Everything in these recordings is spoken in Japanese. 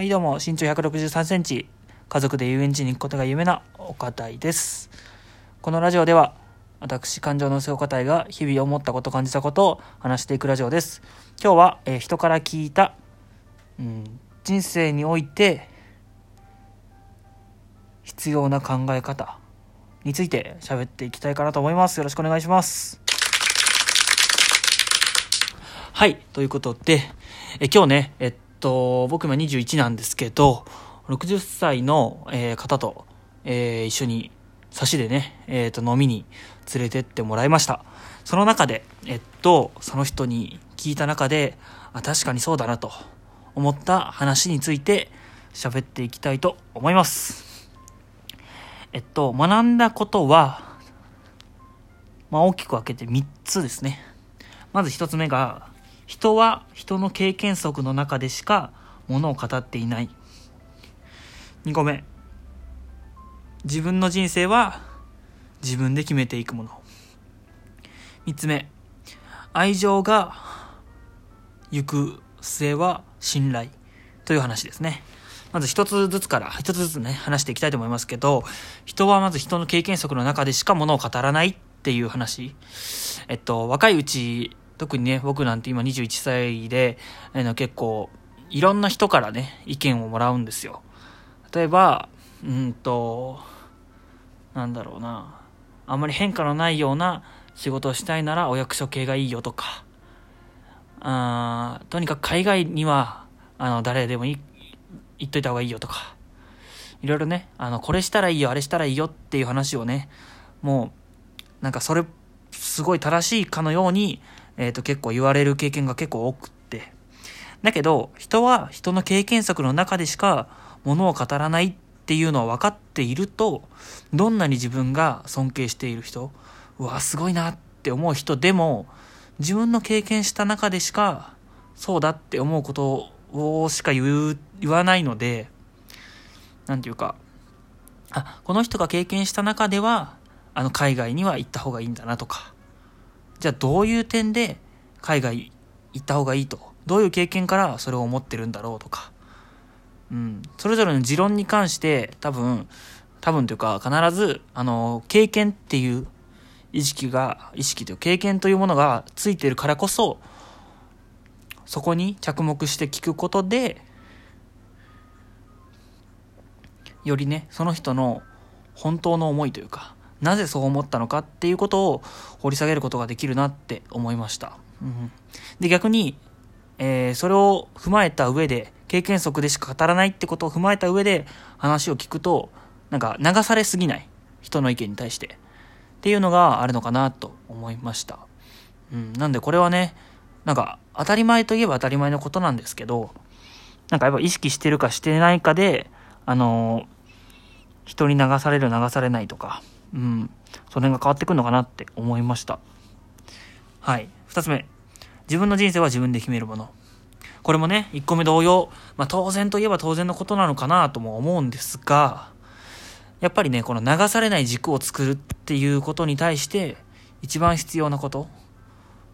はい、どうも、身長163センチ、家族で遊園地に行くことが夢な岡田です。このラジオでは、私、感情の薄岡田が日々思ったこと、感じたことを話していくラジオです。今日は、えー人から聞いた、うん、人生において、必要な考え方について喋っていきたいかなと思います。よろしくお願いします。はい、ということで、え今日ね、えっと、と僕今21なんですけど、60歳の、えー方と、えー一緒に差しでね、えっと、飲みに連れてってもらいました。その中で、えっと、その人に聞いた中で、あ、確かにそうだなと思った話について喋っていきたいと思います。えっと、学んだことは、まあ、大きく分けて3つですね。まず1つ目が、人は人の経験則の中でしかものを語っていない。2個目、自分の人生は自分で決めていくもの。3つ目、愛情が行く末は信頼という話ですね。まず一つずつから、一つずつね、話していきたいと思いますけど、人はまず人の経験則の中でしかものを語らないっていう話。えっと、若いうち、特にね、僕なんて今21歳で、あの結構、いろんな人からね、意見をもらうんですよ。例えば、うんと、なんだろうな。あんまり変化のないような仕事をしたいならお役所系がいいよとか、あとにかく海外には、あの、誰でもいい、言っといた方がいいよとか、いろいろね、あの、これしたらいいよ、あれしたらいいよっていう話をね、もう、なんかそれ、すごい正しいかのように、えっ、と、結構言われる経験が結構多くって。だけど、人は人の経験則の中でしかものを語らないっていうのは分かっていると、どんなに自分が尊敬している人、うわ、すごいなって思う人でも、自分の経験した中でしか、そうだって思うことをしか言う、言わないので、なんていうか、あ、この人が経験した中では、あの、海外には行った方がいいんだなとか、じゃあどういう点で海外行った方がいいと、どういう経験からそれを思ってるんだろうとか、うん、それぞれの持論に関して多分、多分というか必ず、あの、経験っていう意識が、意識という経験というものがついてるからこそ、そこに着目して聞くことで、よりね、その人の本当の思いというか、なぜそう思ったのかっていうことを掘り下げることができるなって思いました。うん、で、逆に、えーそれを踏まえた上で、経験則でしか語らないってことを踏まえた上で話を聞くと、なんか流されすぎない。人の意見に対して。っていうのがあるのかなと思いました。うん、なんでこれはね、なんか当たり前といえば当たり前のことなんですけど、なんかやっぱ意識してるかしてないかで、あの人に流される流されないとか、うん、その辺が変わってくるのかなって思いました。はい。二つ目。自分の人生は自分で決めるもの。これもね、一個目同様、まあ当然といえば当然のことなのかなとも思うんですが、やっぱりね、この流されない軸を作るっていうことに対して、一番必要なこと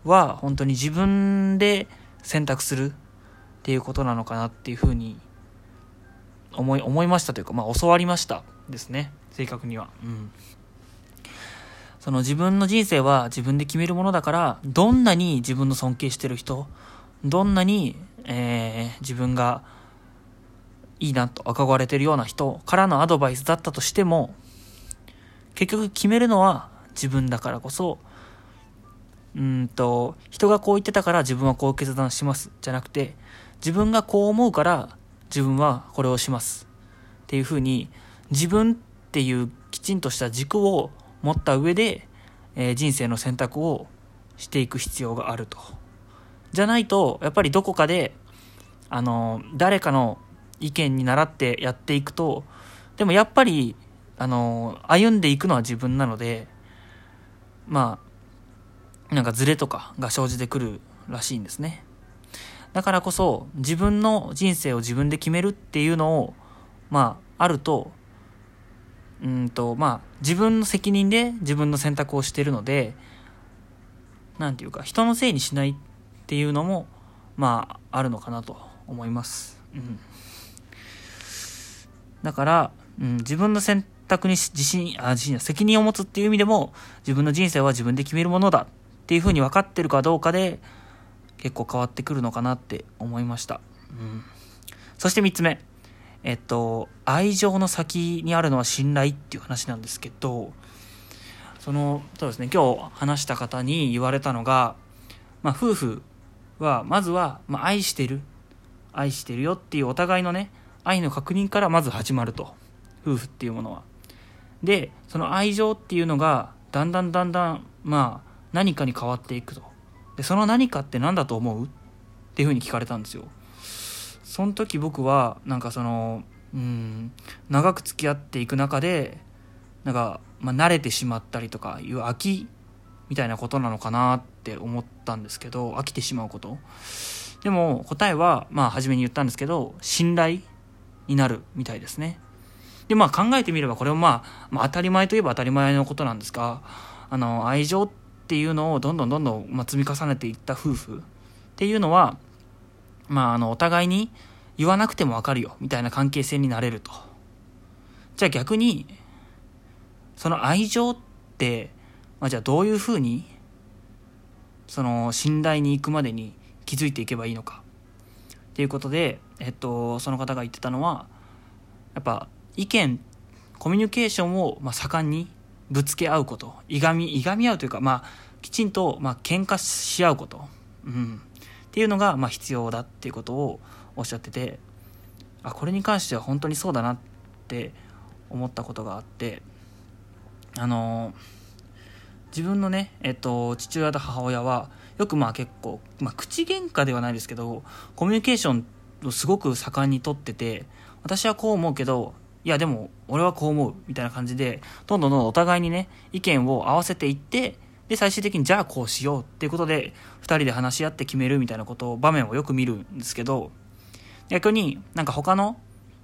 は、本当に自分で選択するっていうことなのかなっていうふうに思い、思いましたというか、まあ教わりましたですね。正確には。うん。その自分の人生は自分で決めるものだから、どんなに自分の尊敬してる人、どんなに、えー自分がいいなと憧れてるような人からのアドバイスだったとしても、結局決めるのは自分だからこそ、うんと、人がこう言ってたから自分はこう決断します。じゃなくて、自分がこう思うから自分はこれをします。っていうふうに、自分っていうきちんとした軸を持った上で、えー人生の選択をしていく必要があると。じゃないと、やっぱりどこかで、あの、誰かの意見に倣ってやっていくと、でもやっぱり、あの、歩んでいくのは自分なので、まあ、なんかズレとかが生じてくるらしいんですね。だからこそ、自分の人生を自分で決めるっていうのを、まあ、あると、うんと、まあ、自分の責任で自分の選択をしているので、なんていうか、人のせいにしないっていうのも、まあ、あるのかなと思います。うん。だから、うん、自分の選択に自信、あ、自信責任を持つっていう意味でも、自分の人生は自分で決めるものだっていうふうに分かってるかどうかで、結構変わってくるのかなって思いました。うん。そして3つ目。えっと、愛情の先にあるのは信頼っていう話なんですけど、その、そうですね、今日話した方に言われたのが、まあ、夫婦は、まずは、まあ、愛してる。愛してるよっていうお互いのね、愛の確認からまず始まると。夫婦っていうものは。で、その愛情っていうのが、だんだんだんだん、まあ、何かに変わっていくと。で、その何かって何だと思う？っていうふうに聞かれたんですよ。その時僕は、なんかその、うん、長く付き合っていく中で、なんか、まあ、慣れてしまったりとかいう飽きみたいなことなのかなって思ったんですけど、飽きてしまうこと。でも答えは、まあ初めに言ったんですけど、信頼になるみたいですね。で、まあ考えてみればこれもまあ、まあ当たり前といえば当たり前のことなんですが、あの、愛情っていうのをどんどんどんどん、まあ、積み重ねていった夫婦っていうのは、まああの、お互いに言わなくてもわかるよみたいな関係性になれると。じゃあ逆に、その愛情って、まあ、じゃあどういうふうにその信頼に行くまでに気づいていけばいいのか。っていうことで、えっと、その方が言ってたのはやっぱ意見コミュニケーションをまあ盛んにぶつけ合うこと。いがみいがみ合うというか、まあ、きちんとまあ喧嘩し合うこと、うん、っていうのがまあ必要だっていうことをおっしゃっててあこれに関しては本当にそうだなって思ったことがあってあの自分のね、えっと、父親と母親はよくまあ結構、まあ、口喧嘩ではないですけどコミュニケーションをすごく盛んにとってて私はこう思うけどいやでも俺はこう思うみたいな感じでどんどんどんどんお互いにね意見を合わせていってで最終的にじゃあこうしようっていうことで2人で話し合って決めるみたいなことを場面をよく見るんですけど逆になんか他の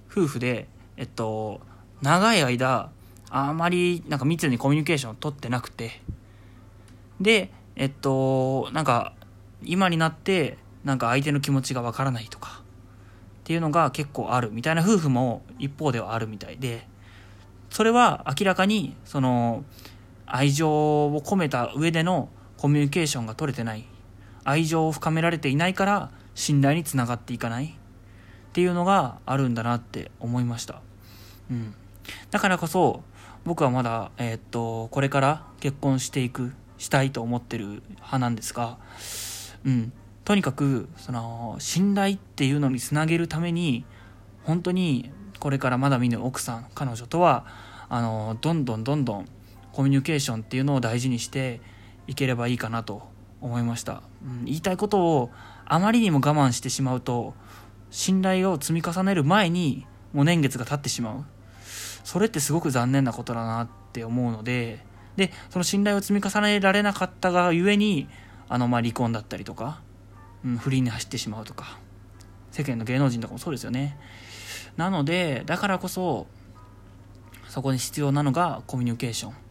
夫婦でえっと長い間あまりなんか密にコミュニケーションを取ってなくてでえっとなんか今になってなんか相手の気持ちがわからないとかっていうのが結構あるみたいな夫婦も一方ではあるみたいでそれは明らかにその愛情を込めた上でのコミュニケーションが取れてない。愛情を深められていないから信頼につながっていかない。っていうのがあるんだなって思いました、うん、だからこそ僕はまだ、えーっとこれから結婚していくしたいと思ってる派なんですが、うん、とにかくその信頼っていうのにつなげるために本当にこれからまだ見ぬ奥さん彼女とはあのどんどんどんどんコミュニケーションっていうのを大事にしていければいいかなと思いました、うん、言いたいことをあまりにも我慢してしまうと信頼を積み重ねる前にもう年月が経ってしまう。それってすごく残念なことだなって思うのででその信頼を積み重ねられなかったがゆえにあのまあ離婚だったりとか、うん、不倫に走ってしまうとか世間の芸能人とかもそうですよね。なのでだからこそそこに必要なのがコミュニケーション。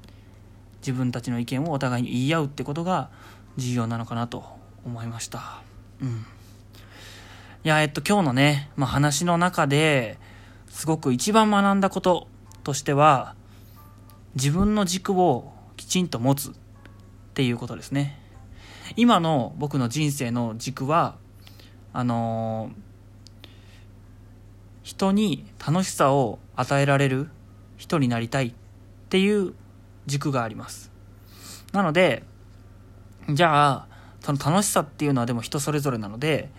自分たちの意見をお互いに言い合うってことが重要なのかなと思いました。うん。いやえっと今日のね、まあ、話の中ですごく一番学んだこととしては自分の軸をきちんと持つっていうことですね。今の僕の人生の軸はあのー人に楽しさを与えられる人になりたいっていう軸があります。なのでじゃあその楽しさっていうのはでも人それぞれなので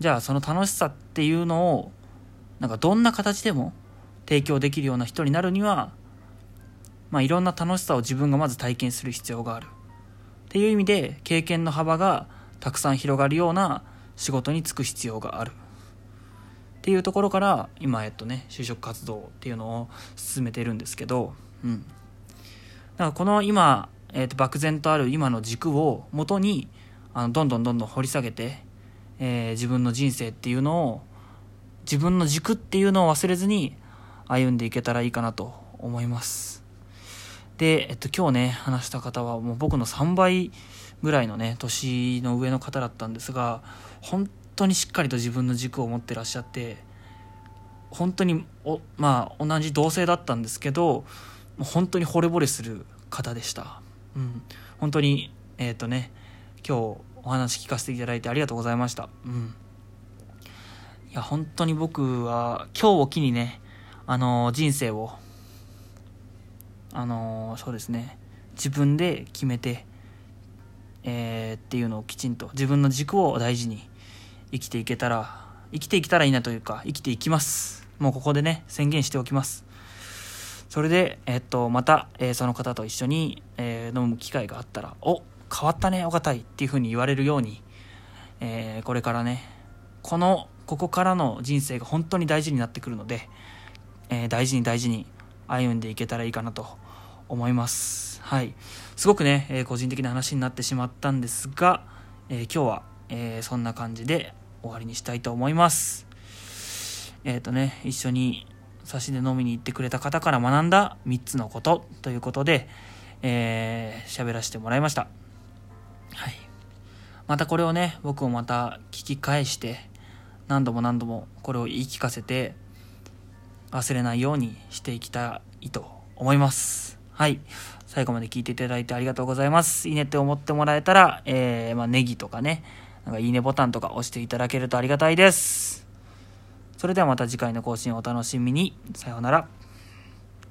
じゃあその楽しさっていうのをなんかどんな形でも提供できるような人になるにはまあいろんな楽しさを自分がまず体験する必要がある。っていう意味で経験の幅がたくさん広がるような仕事に就く必要がある。っていうところから今えっとね就職活動っていうのを進めてるんですけどうん。だからこの今、えっと漠然とある今の軸をもとにあのどんどんどんどん掘り下げて、えー自分の人生っていうのを自分の軸っていうのを忘れずに歩んでいけたらいいかなと思います。で、えっと、今日ね話した方はもう僕の3倍ぐらいのね年の上の方だったんですが本当にしっかりと自分の軸を持ってらっしゃって本当におまあ同じ同性だったんですけどもう本当に惚れ惚れする方でした。うん。本当にえっ、とね今日お話聞かせていただいてありがとうございました。うん。いや本当に僕は今日を機にねあの人生をあのそうですね自分で決めてえ、っていうのをきちんと自分の軸を大事に生きていけたら生きていけたらいいなというか生きていきます。もうここでね宣言しておきます。それで、えっと、また、えー、その方と一緒に、えー、飲む機会があったら「お変わったねお堅い」っていう風に言われるように、えー、これからねこのここからの人生が本当に大事になってくるので、え大事に大事に歩んでいけたらいいかなと思います。はい。すごくね、え個人的な話になってしまったんですが、え今日は、えそんな感じで終わりにしたいと思います。えっ、とね一緒に差しで飲みに行ってくれた方から学んだ3つのことということで、えー、喋らせてもらいました。はい。またこれをね、僕もまた聞き返して、何度も何度もこれを言い聞かせて、忘れないようにしていきたいと思います。はい。最後まで聞いていただいてありがとうございます。いいねって思ってもらえたら、えー、まあ、ネギとかね、なんかいいねボタンとか押していただけるとありがたいです。それではまた次回の更新をお楽しみに。さようなら。